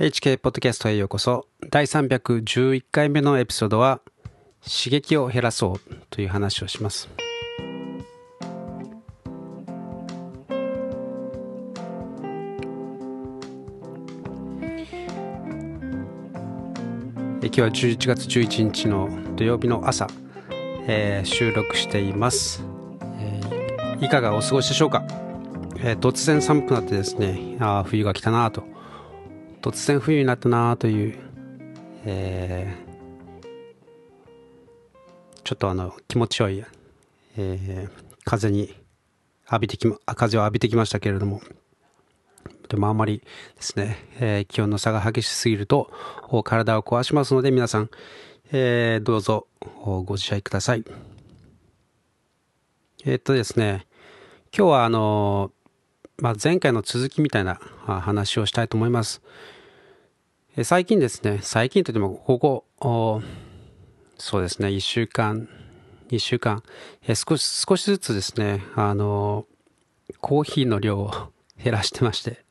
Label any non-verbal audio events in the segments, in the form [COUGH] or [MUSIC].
HK ポッドキャストへようこそ。第311回目のエピソードは刺激を減らそうという話をします。今日は11月11日の土曜日の朝、えー、収録しています、えー、いかがお過ごしでしょうか、えー、突然寒くなってですねあ冬が来たなと突然冬になったなという、えー、ちょっとあの気持ちよい、えー、風に浴びてきま風を浴びてきましたけれどもでもあんまりですね、えー、気温の差が激しすぎると体を壊しますので皆さん、えー、どうぞご自愛ください。えー、っとですね今日はあのまあ、前回の続きみたいな話をしたいと思います。最近ですね、最近といっても、ここ、そうですね、1週間、2週間、少し、少しずつですね、あの、コーヒーの量を [LAUGHS] 減らしてまして、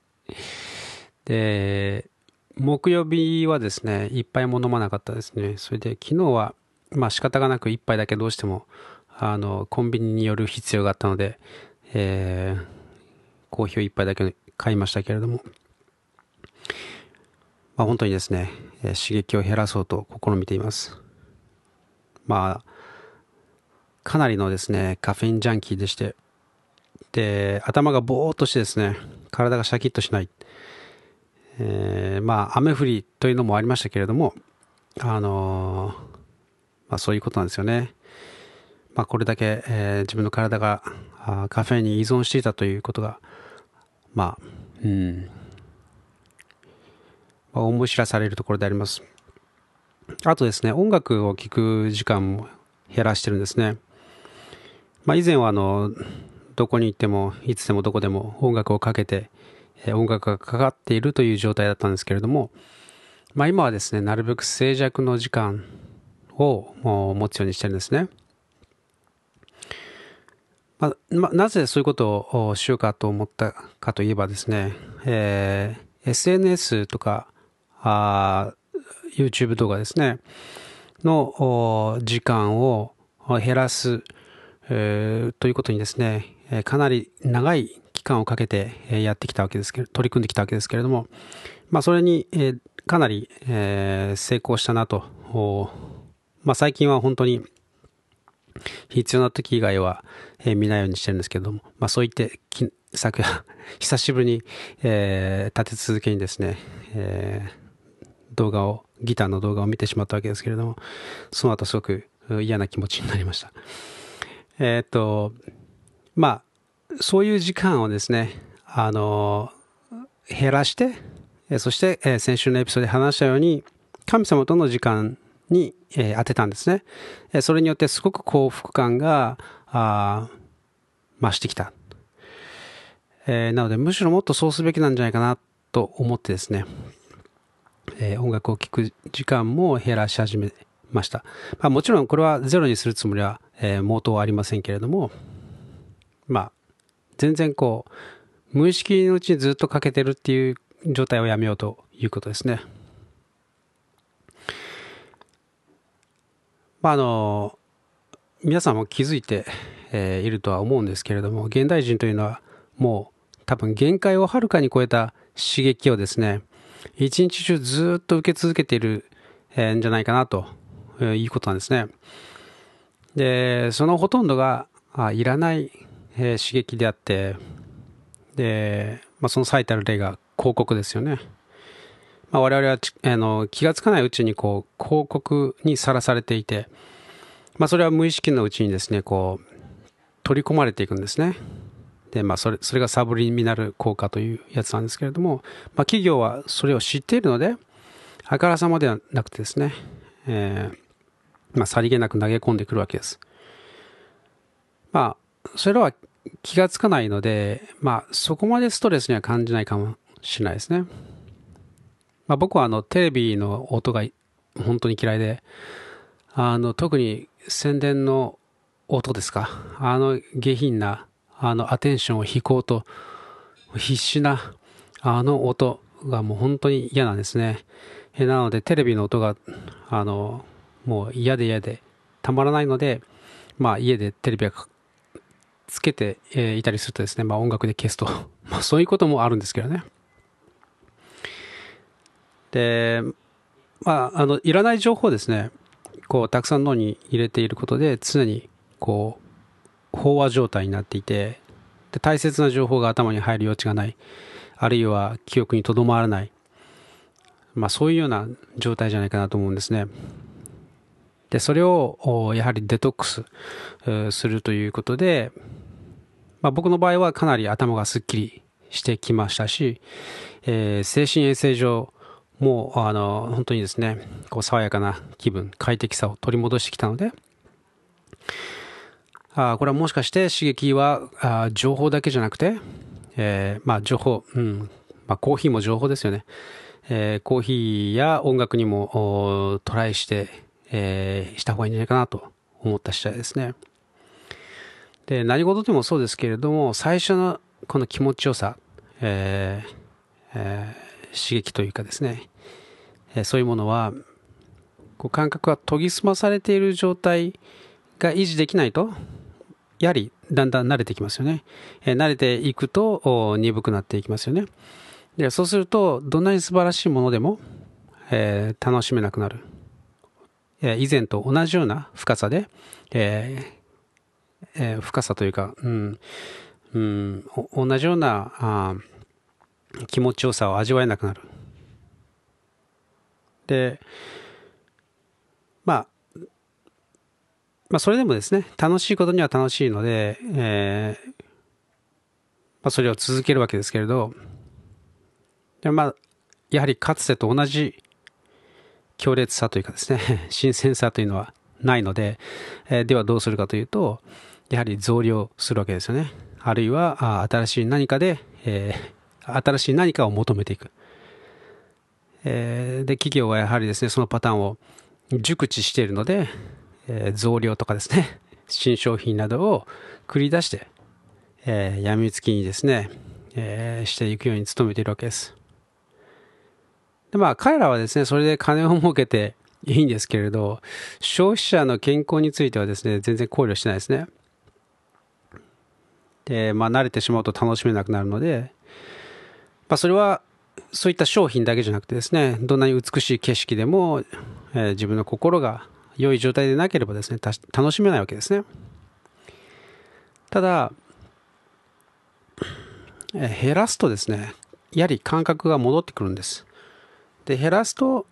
で、木曜日はですね、一杯も飲まなかったですね。それで昨日は、まあ仕方がなく一杯だけどうしても、あの、コンビニに寄る必要があったので、えー、コーヒーを一杯だけ買いましたけれども、まあ、本当にですね、え刺激を減らそうと試みています。まあ、かなりのですね、カフェインジャンキーでして、で、頭がぼーっとしてですね、体がシャキッとしない。えー、まあ、雨降りというのもありましたけれども、あのー、まあ、そういうことなんですよね。まあ、これだけ、えー、自分の体がカフェインに依存していたということが、まあ、うん、まあ、思い知らされるところであります。あとですね、音楽を聴く時間も減らしてるんですね。まあ、以前はあの、どこに行っても、いつでもどこでも音楽をかけて、音楽がかかっているという状態だったんですけれども、まあ、今はですね、なるべく静寂の時間を持つようにしてるんですね。まあ、なぜそういうことをしようかと思ったかといえばですね、えー、SNS とかあ YouTube 動画ですねの時間を減らす、えー、ということにですねかなり長い期間をかけてやってきたわけですけど取り組んできたわけですけれども、まあ、それに、えー、かなり、えー、成功したなと、まあ、最近は本当に必要な時以外は、えー、見ないようにしてるんですけども、まあそう言って、昨夜、[LAUGHS] 久しぶりに、えー、立て続けにですね、えー、動画を、ギターの動画を見てしまったわけですけれども、その後すごく嫌な気持ちになりました。えっ、と、まあ、そういう時間をですね、あの、減らして、そして、え先週のエピソードで話したように、神様との時間に、えー、当てたんですね。えそれによってすごく幸福感が増してきた。えー、なので、むしろもっとそうすべきなんじゃないかなと思ってですね、えー、音楽を聴く時間も減らし始めました。まあ、もちろんこれはゼロにするつもりは、えー、毛頭はありませんけれども、まあ、全然こう、無意識のうちにずっとかけてるっていう状態をやめようということですね。まあ、あの、皆さんも気づいて、えー、いるとは思うんですけれども、現代人というのはもう多分限界をはるかに超えた刺激をですね、一日中ずっと受け続けている、え、んじゃないかなということなんですね。で、そのほとんどがあいらない、えー、刺激であって、で、まあ、その最たる例が広告ですよね。まあ、我々はあの気がつかないうちにこう広告にさらされていて、まあ、それは無意識のうちにですねこう取り込まれていくんですね。でまあ、それそれがサブリミナル効果というやつなんですけれども、まあ、企業はそれを知っているのであからさまではなくてですね、えーまあ、さりげなく投げ込んでくるわけです。まあそれは気がつかないので、まあ、そこまでストレスには感じないかもしれないですね。まあ、僕はあのテレビの音が本当に嫌いで、あの特に宣伝の音ですか、あの下品なあのアテンションを引こうと必死なあの音、がもう本当に嫌なんですね。えなので、テレビの音が、あの、もう嫌で嫌でたまらないので、まあ家でテレビがつけて、いたりするとですね、まあ音楽で消すと、[LAUGHS] まあそういうこともあるんですけどね。で、まあ、あの、いらない情報ですね、こう、たくさん脳に入れていることで、常に、こう、飽和状態になっていて、で、大切な情報が頭に入る余地がない、あるいは記憶にとどまらない、まあ、そういうような状態じゃないかなと思うんですね。で、それを、やはりデトックスするということで、まあ、僕の場合はかなり頭がすっきりしてきましたし、えー、精神衛生上、もう、あの、本当にですね、こう、爽やかな気分、快適さを取り戻してきたので、あこれはもしかして刺激はあ情報だけじゃなくて、えー、まあ、情報、うん、まあ、コーヒーも情報ですよね。えー、コーヒーや音楽にもトライして、えー、した方がいいんじゃないかなと思った次第ですね。で、何事でもそうですけれども、最初のこの気持ちよさ、えーえー、刺激というかですね、え、そういうものは、こう感覚が研ぎ澄まされている状態が維持できないと、やはりだんだん慣れてきますよね。え、慣れていくと鈍くなっていきますよね。でそうすると、どんなに素晴らしいものでも、えー、楽しめなくなる。え、以前と同じような深さで、えーえー、深さというか、うん、うん、同じようなあ気持ちよさを味わえなくなる。で、まあ、まあ、それでもですね、楽しいことには楽しいので、えー、まあ、それを続けるわけですけれど、でまあ、やはりかつてと同じ強烈さというかですね、[LAUGHS] 新鮮さというのはないので、えー、ではどうするかというと、やはり増量するわけですよね。あるいは、あ新しい何かで、えー、新しい何かを求めていく。えー、で、企業はやはりですね、そのパターンを熟知しているので、えー、増量とかですね、新商品などを繰り出して、えー、闇つきにですね、えー、していくように努めているわけです。で、まあ、彼らはですね、それで金を儲けていいんですけれど、消費者の健康についてはですね、全然考慮してないですね。で、まあ、慣れてしまうと楽しめなくなるので、まあ、それは、そういった商品だけじゃなくてですね、どんなに美しい景色でも、えー、自分の心が良い状態でなければですね、楽しめないわけですね。ただ、えー、減らすとですね、やはり感覚が戻ってくるんです。で、減らすと、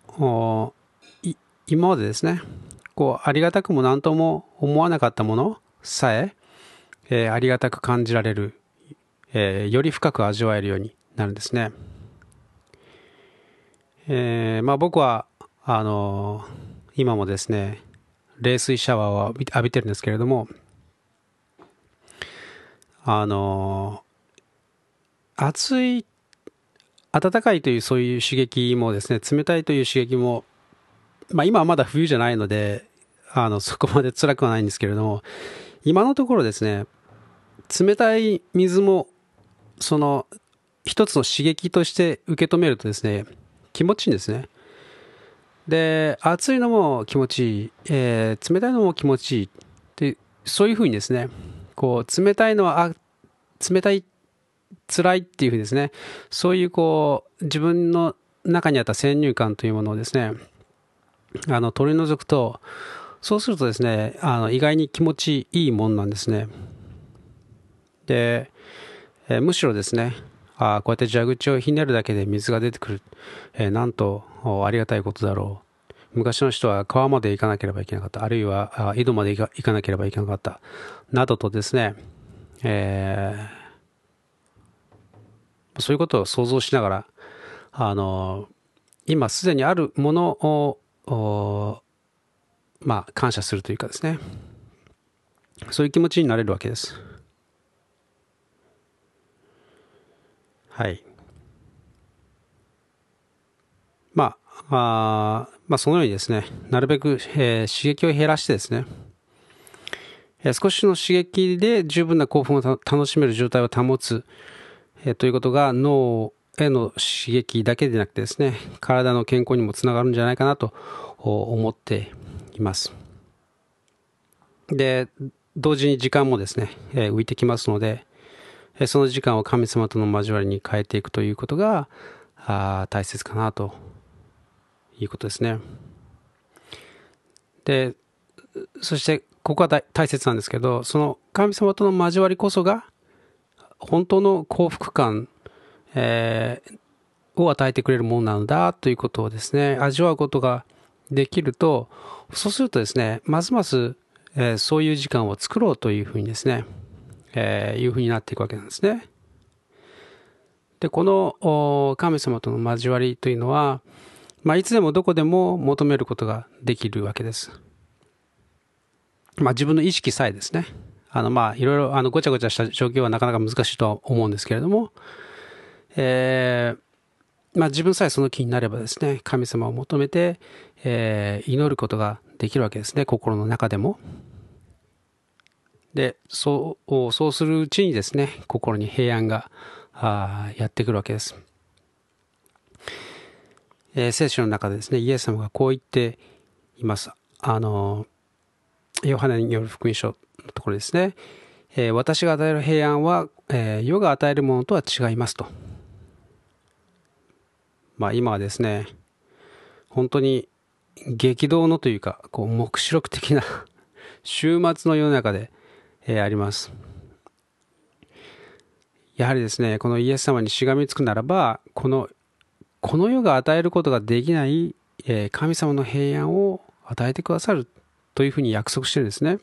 今までですね、こう、ありがたくも何とも思わなかったものさえ、えー、ありがたく感じられる、えー、より深く味わえるようになるんですね。えー、まあ僕は、あの今もですね、冷水シャワーを浴びてるんですけれども、あの暑い暖かいというそういう刺激もですね、冷たいという刺激も、まあ今はまだ冬じゃないので、あの、そこまで辛くはないんですけれども、今のところですね、冷たい水も、その、一つの刺激として受け止めるとですね、気持ちいいんですね。で、暑いのも気持ちいい、えー、冷たいのも気持ちいい。で、そういうふうにですね、こう、冷たいのは、あ、冷たい辛いっていうふうにですね、そういうこう、自分の中にあった先入観というものをですね、あの、取り除くと、そうするとですね、あの、意外に気持ちいいもんなんですね。で、えむしろですね、あこうやって蛇口をひねるだけで水が出てくる。えー、なんとありがたいことだろう。昔の人は川まで行かなければいけなかった。あるいは井戸まで行かなければいけなかった。などとですね、えーそういうことを想像しながら、あの、今すでにあるものを、まあ、感謝するというかですね、そういう気持ちになれるわけです。はい。まあ、あまあ、そのようにですね、なるべく、えー、刺激を減らしてですね、えー、少しの刺激で十分な興奮を楽しめる状態を保つ、えということが脳への刺激だけでなくてですね、体の健康にもつながるんじゃないかなと思っています。で、同時に時間もですね、え浮いてきますので、その時間を神様との交わりに変えていくということが大切かなということですね。で、そしてここは大切なんですけど、その神様との交わりこそが本当の幸福感、えー、を与えてくれるものなんだということをですね、味わうことができると、そうするとですね、ますます、えー、そういう時間を作ろうというふうにですね、えー、いうふうになっていくわけなんですね。で、この神様との交わりというのは、まあ、いつでもどこでも求めることができるわけです。まあ、自分の意識さえですね。あの、まあ、いろいろ、あの、ごちゃごちゃした状況はなかなか難しいとは思うんですけれども、えー、まあ、自分さえその気になればですね、神様を求めて、えー、祈ることができるわけですね、心の中でも。で、そう、そうするうちにですね、心に平安があやってくるわけです。えー、聖書の中でですね、イエス様がこう言っています。あの、ヨハネによる福音書のところですね。えー、私が与える平安は、えー、世が与えるものとは違いますと。まあ今はですね、本当に激動のというか、こう、目視録的な [LAUGHS] 週末の世の中で、え、あります。やはりですね、このイエス様にしがみつくならば、この、この世が与えることができない、え、神様の平安を与えてくださるというふうに約束してるんですね。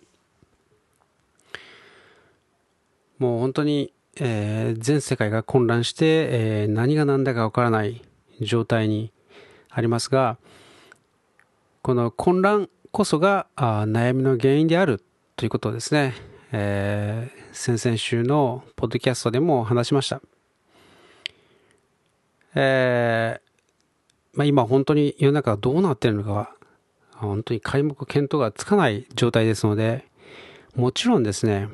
もう本当に、えー、全世界が混乱して、えー、何が何だかわからない状態にありますが、この混乱こそがあ悩みの原因であるということですね、えー、先々週のポッドキャストでも話しました。えー、まあ、今本当に世の中どうなってるのかは、本当に皆目見当がつかない状態ですので、もちろんですね、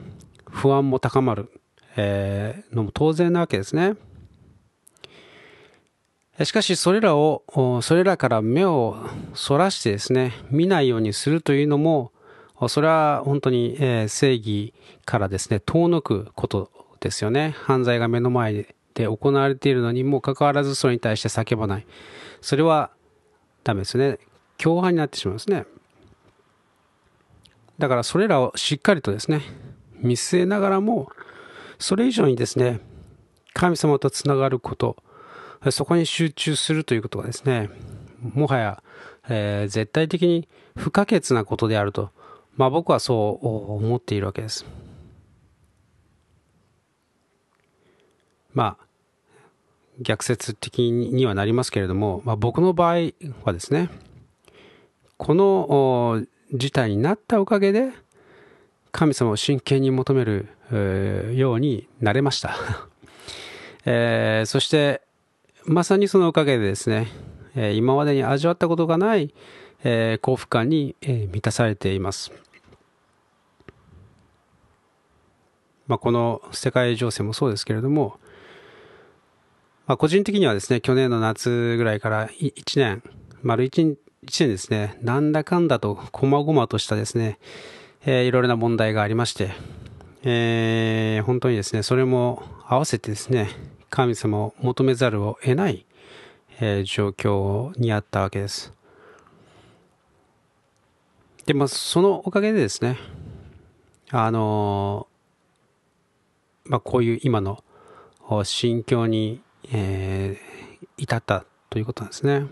不安も高まる、えー、のも当然なわけですね。しかし、それらを、それらから目をそらしてですね、見ないようにするというのも、それは本当に、え正義からですね、遠のくことですよね。犯罪が目の前で行われているのにもかかわらずそれに対して叫ばない。それはダメですね。共犯になってしまうんですね。だからそれらをしっかりとですね、見据えながらも、それ以上にですね、神様とつながること、そこに集中するということがですね、もはや、えー、絶対的に不可欠なことであると、まあ僕はそう思っているわけです。まあ、逆説的にはなりますけれども、まあ、僕の場合はですね、この事態になったおかげで、神様を真剣に求めるようになれました。[LAUGHS] えー、そして、まさにそのおかげでですね、え今までに味わったことがない、え幸福感に、え満たされています。まあ、この世界情勢もそうですけれども、まあ、個人的にはですね、去年の夏ぐらいから1年、丸 1, 1年ですね、なんだかんだと、こまごまとしたですね、えー、いろいろな問題がありまして、えー、本当にですね、それも合わせてですね、神様を求めざるを得ない、えー、状況にあったわけです。で、まあ、そのおかげでですね、あのまあ、こういう今の心境に、えー、至ったということなんですね。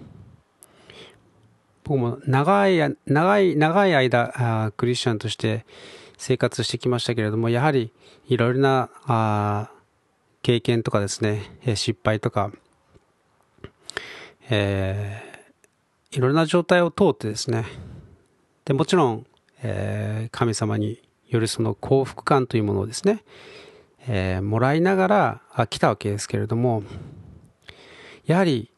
僕も長い、長い、長い間あ、クリスチャンとして生活してきましたけれども、やはりいろいろなあ経験とかですね、失敗とか、えー、いろんな状態を通ってですね、でもちろん、えー、神様によるその幸福感というものをですね、えー、もらいながらあ来たわけですけれども、やはり、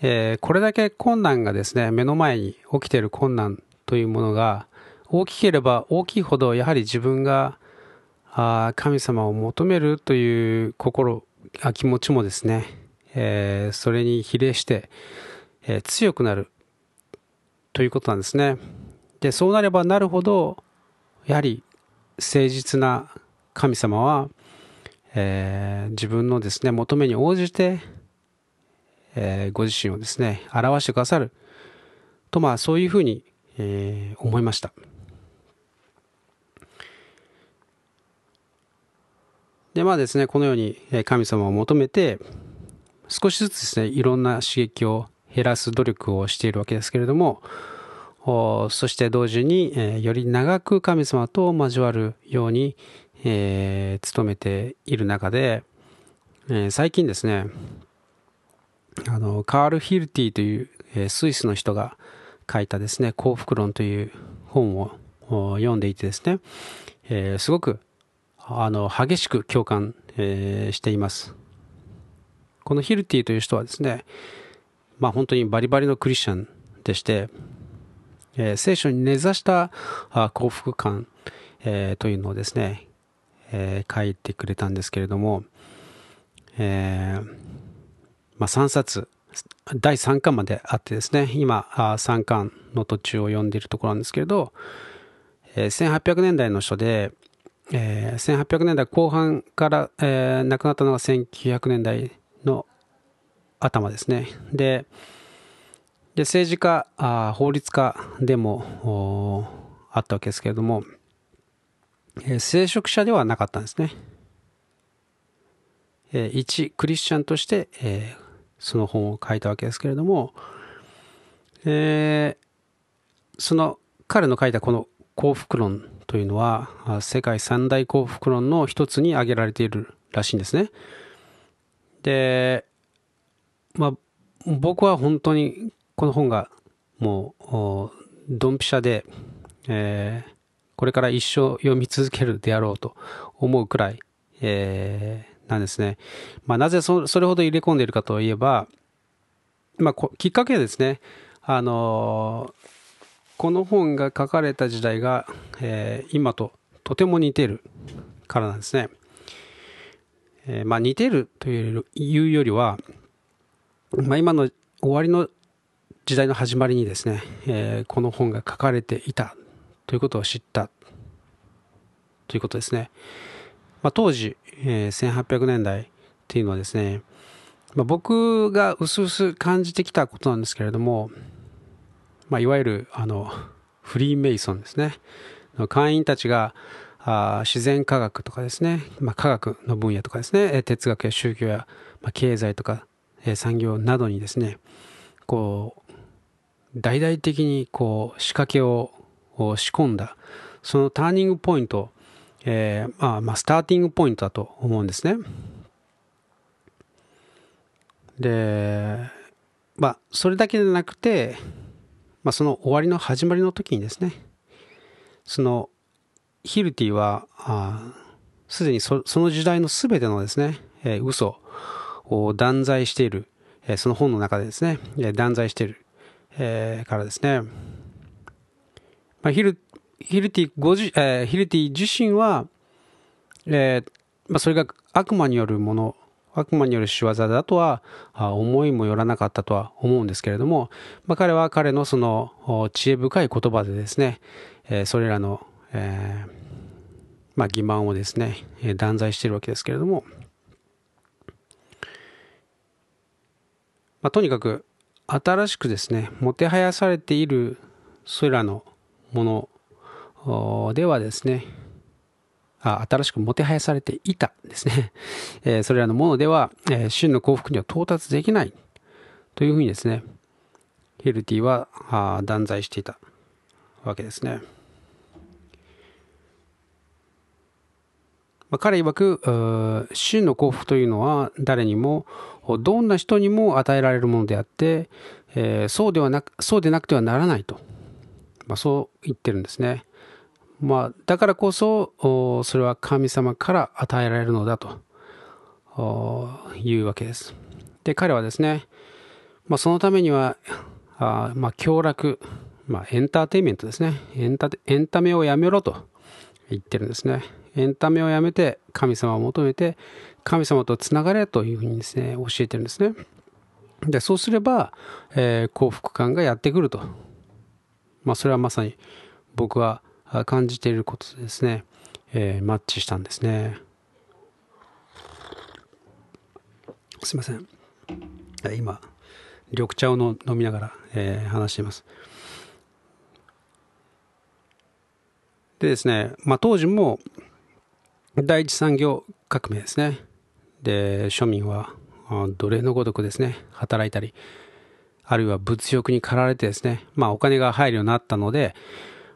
えー、これだけ困難がですね、目の前に起きている困難というものが大きければ大きいほど、やはり自分があ神様を求めるという心あ気持ちもですね、えー、それに比例して、え、強くなるということなんですね。で、そうなればなるほど、やはり誠実な神様は、えー、自分のですね、求めに応じて、えー、ご自身をですね、表してくださる。と、まあ、そういうふうに、えー、思いました。で、まあですね、このように神様を求めて、少しずつですね、いろんな刺激を減らす努力をしているわけですけれども、そして同時に、え、より長く神様と交わるように、えー、努めている中で、えー、最近ですね、あの、カール・ヒルティという、えー、スイスの人が書いたですね、幸福論という本を読んでいてですね、えー、すごくあの激しく共感、え、しています。このヒルティという人はですね、まあ本当にバリバリのクリスチャンでして、えー、聖書に根ざした幸福感、えー、というのをですね、えー、書いてくれたんですけれども、えーまあ、3冊、第3巻まであってですね、今、3巻の途中を読んでいるところなんですけれど、えー、1800年代の人で、えー、1800年代後半から、えー、亡くなったのが1900年代の頭ですね。で、で政治家あ、法律家でもあったわけですけれども、えー、聖職者ではなかったんですね。えー、一クリスチャンとして、えー、その本を書いたわけですけれども、えー、その彼の書いたこの幸福論というのは世界三大幸福論の一つに挙げられているらしいんですね。で、まあ、僕は本当にこの本がもうドンピシャで、えー、これから一生読み続けるであろうと思うくらい、えー、なんですね。まあ、なぜそれほど入れ込んでいるかといえば、まあ、きっかけはですね、あのこの本が書かれた時代が、えー、今ととても似てるからなんですね。えー、まあ、似てるというよりは、まあ、今の終わりの時代の始まりにですね、えー、この本が書かれていたということを知ったということですね。まあ、当時、えー、1800年代っていうのはですね、まあ、僕が薄々感じてきたことなんですけれども、まあ、いわゆるあのフリーメイソンですね会員たちがあ自然科学とかですね、まあ、科学の分野とかですね哲学や宗教や、まあ、経済とか、えー、産業などにですねこう大々的にこう仕掛けを仕込んだそのターニングポイント、えー、まあ、まあスターティングポイントだと思うんですね。でまあそれだけでなくて、まあ、その終わりの始まりの時にですねそのヒルティはすでにその時代の全てのですね、えー、嘘を断罪している、えー、その本の中でですね、えー、断罪している、えー、からですね、まあ、ヒルヒルティごじ、えー、ヒルティ自身は、えーまあ、それが悪魔によるもの悪魔による仕業だとは思いもよらなかったとは思うんですけれども、まあ、彼は彼のその知恵深い言葉でですね、えー、それらの、えー、まあ、欺瞞をですね断罪しているわけですけれども、まあ、とにかく新しくですねもてはやされているそれらのものではですねあ新しくもてはやされていたですね、[LAUGHS] え、それらのものでは、え、真の幸福には到達できないというふうにですねヘルティは断罪していたわけですね。まあ、彼曰く真の幸福というのは誰にもどんな人にも与えられるものであって、えー、そうではなくそうでなくてはならないと、まあ、そう言ってるんですね。まあ、だからこそそれは神様から与えられるのだというわけです。で彼はですね、まあ、そのためにはあまあ凶楽、まあ、エンターテインメントですねエンタエンタメをやめろと言ってるんですね。エンタメをやめて神様を求めて神様とつながれというふうにですね教えてるんですね。で、そうすれば、えー、幸福感がやってくると。まあ、それはまさに僕は感じていることですね、えー、マッチしたんですね。すいません。今、緑茶を飲みながら、えー、話しています。でですね、まあ、当時も第一産業革命ですね。で、庶民は奴隷のごとくですね、働いたり、あるいは物欲に駆られてですね、まあお金が入るようになったので、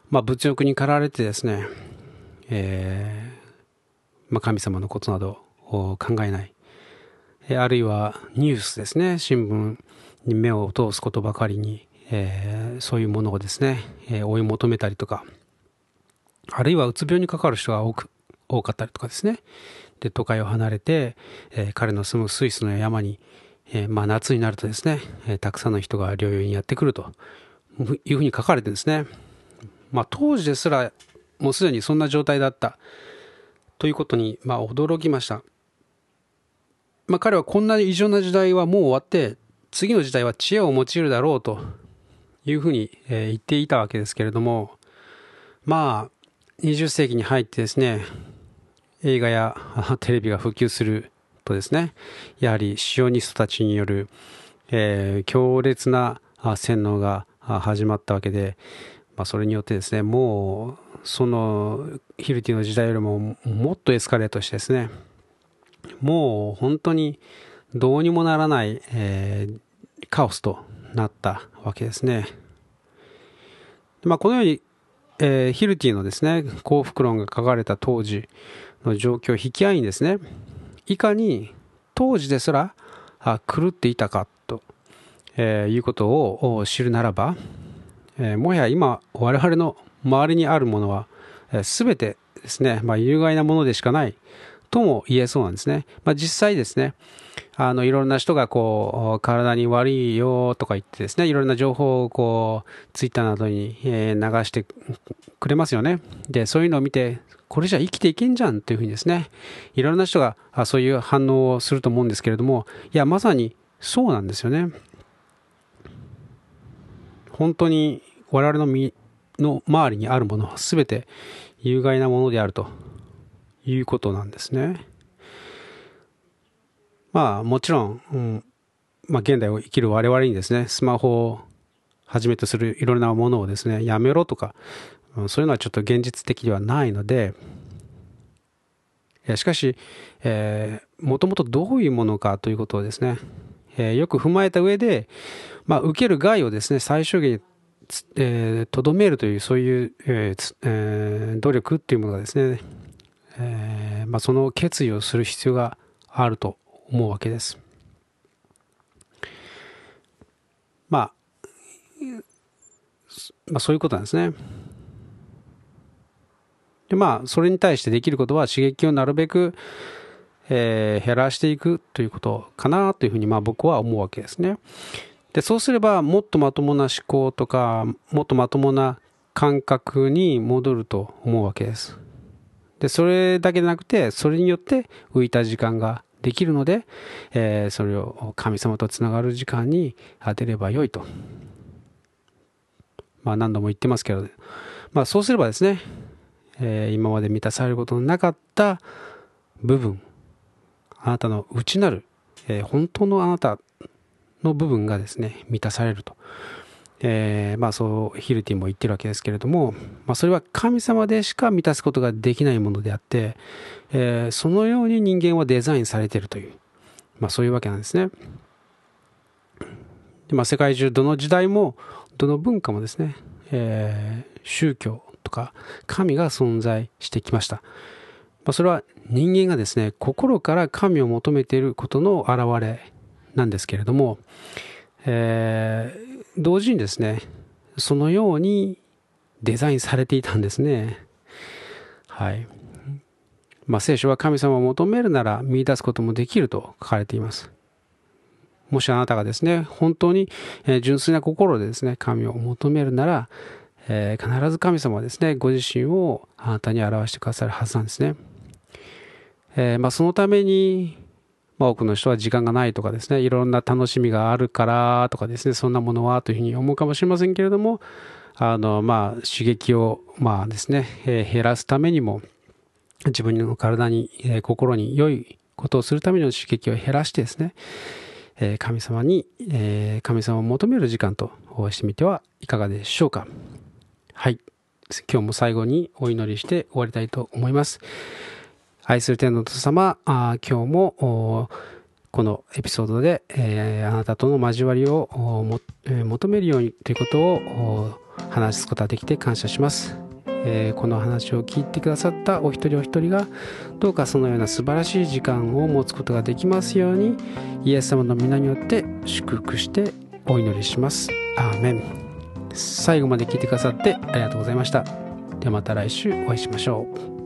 まあ物欲に駆られてですね、えー、まあ神様のことなどを考えない。あるいはニュースですね、新聞に目を通すことばかりに、えー、そういうものをですね、え、追い求めたりとか、あるいはうつ病にかかる人が多く多かったりとかですね。で、都会を離れて、えー、彼の住むスイスの山に、えー、まあ夏になるとですね、えー、たくさんの人が療養にやってくるというふうに書かれてるんですね。まあ当時ですらもうすでにそんな状態だったということに、まあ驚きました。まあ彼はこんな異常な時代はもう終わって、次の時代は知恵を用いるだろうというふうに、え言っていたわけですけれども、まあ20世紀に入ってですね、映画や [LAUGHS] テレビが普及するとですね、やはりシオニストたちによる、えー、強烈な洗脳が始まったわけで、まあ、それによってですね、もうそのヒルティの時代よりももっとエスカレートしてですね、もう本当にどうにもならない、えー、カオスとなったわけですね。まあ、このように、えー、ヒルティのですね、幸福論が書かれた当時、の状況を引き合いにですね、いかに当時ですら狂っていたかと、え、いうことを知るならば、え、もはや今我々の周りにあるものは、えー、全てですね、まあ、有害なものでしかないとも言えそうなんですね。まあ、実際ですね、あの、いろんな人がこう、体に悪いよとか言ってですね、いろんな情報をこう、ツイッターなどに、流してくれますよね。で、そういうのを見て、これじゃ生きていけんじゃんというふうにですね、いろんな人がそういう反応をすると思うんですけれども、いや、まさにそうなんですよね。本当に我々の身の周りにあるものは全て有害なものであるということなんですね。まあもちろん、うんまあ、現代を生きる我々にですね、スマホをはじめとするいろんなものをですね、やめろとか、そういうのはちょっと現実的ではないので、しかし、え、もともとどういうものかということをですね、え、よく踏まえた上で、まあ、受ける害をですね、最小限にえ、とどめるという、そういう、ええ、努力っていうものがですね、えまあ、その決意をする必要があると思うわけです。まあ、まあ、そういうことなんですね。で、まあ、それに対してできることは刺激をなるべく、えー、減らしていくということかなというふうに、まあ僕は思うわけですね。で、そうすれば、もっとまともな思考とか、もっとまともな感覚に戻ると思うわけです。で、それだけでなくて、それによって浮いた時間ができるので、えー、それを神様とつながる時間に当てればよいと。まあ何度も言ってますけど、まあそうすればですね、えー、今まで満たされることのなかった部分、あなたの内なる、えー、本当のあなたの部分がですね、満たされると。えー、まあそうヒルティも言ってるわけですけれども、まあ、それは神様でしか満たすことができないものであって、え、そのように人間はデザインされているという、まあ、そういうわけなんですね。でまあ、世界中どの時代もどの文化もですね、え、宗教とか神が存在してきました。まあ、それは人間がですね、心から神を求めていることの表れなんですけれども、えー、同時にですね、そのようにデザインされていたんですね。はい。まあ、聖書は神様を求めるなら見出すこともできると書かれています。もしあなたがですね、本当に純粋な心でですね、神を求めるなら、えー、必ず神様はですね、ご自身をあなたに表してくださるはずなんですね。えー、まあ、そのために、まあ、多くの人は時間がないとかですね、いろんな楽しみがあるからとかですね、そんなものはというふうに思うかもしれませんけれども、あの、まあ、刺激を、まあですね、えー、減らすためにも、自分の体に、えー、心に良いことをするための刺激を減らしてですね、えー、神様に、え神様を求める時間としてみてはいかがでしょうか。はい。今日も最後にお祈りして終わりたいと思います。愛する天の父様、あ今日もこのエピソードで、えー、あなたとの交わりをも、えー、求めるようにということを話すことができて感謝します。えー、この話を聞いてくださったお一人お一人がどうかそのような素晴らしい時間を持つことができますようにイエス様の皆によって祝福してお祈りします。アーメン最後まで聞いてくださってありがとうございました。ではまた来週お会いしましょう。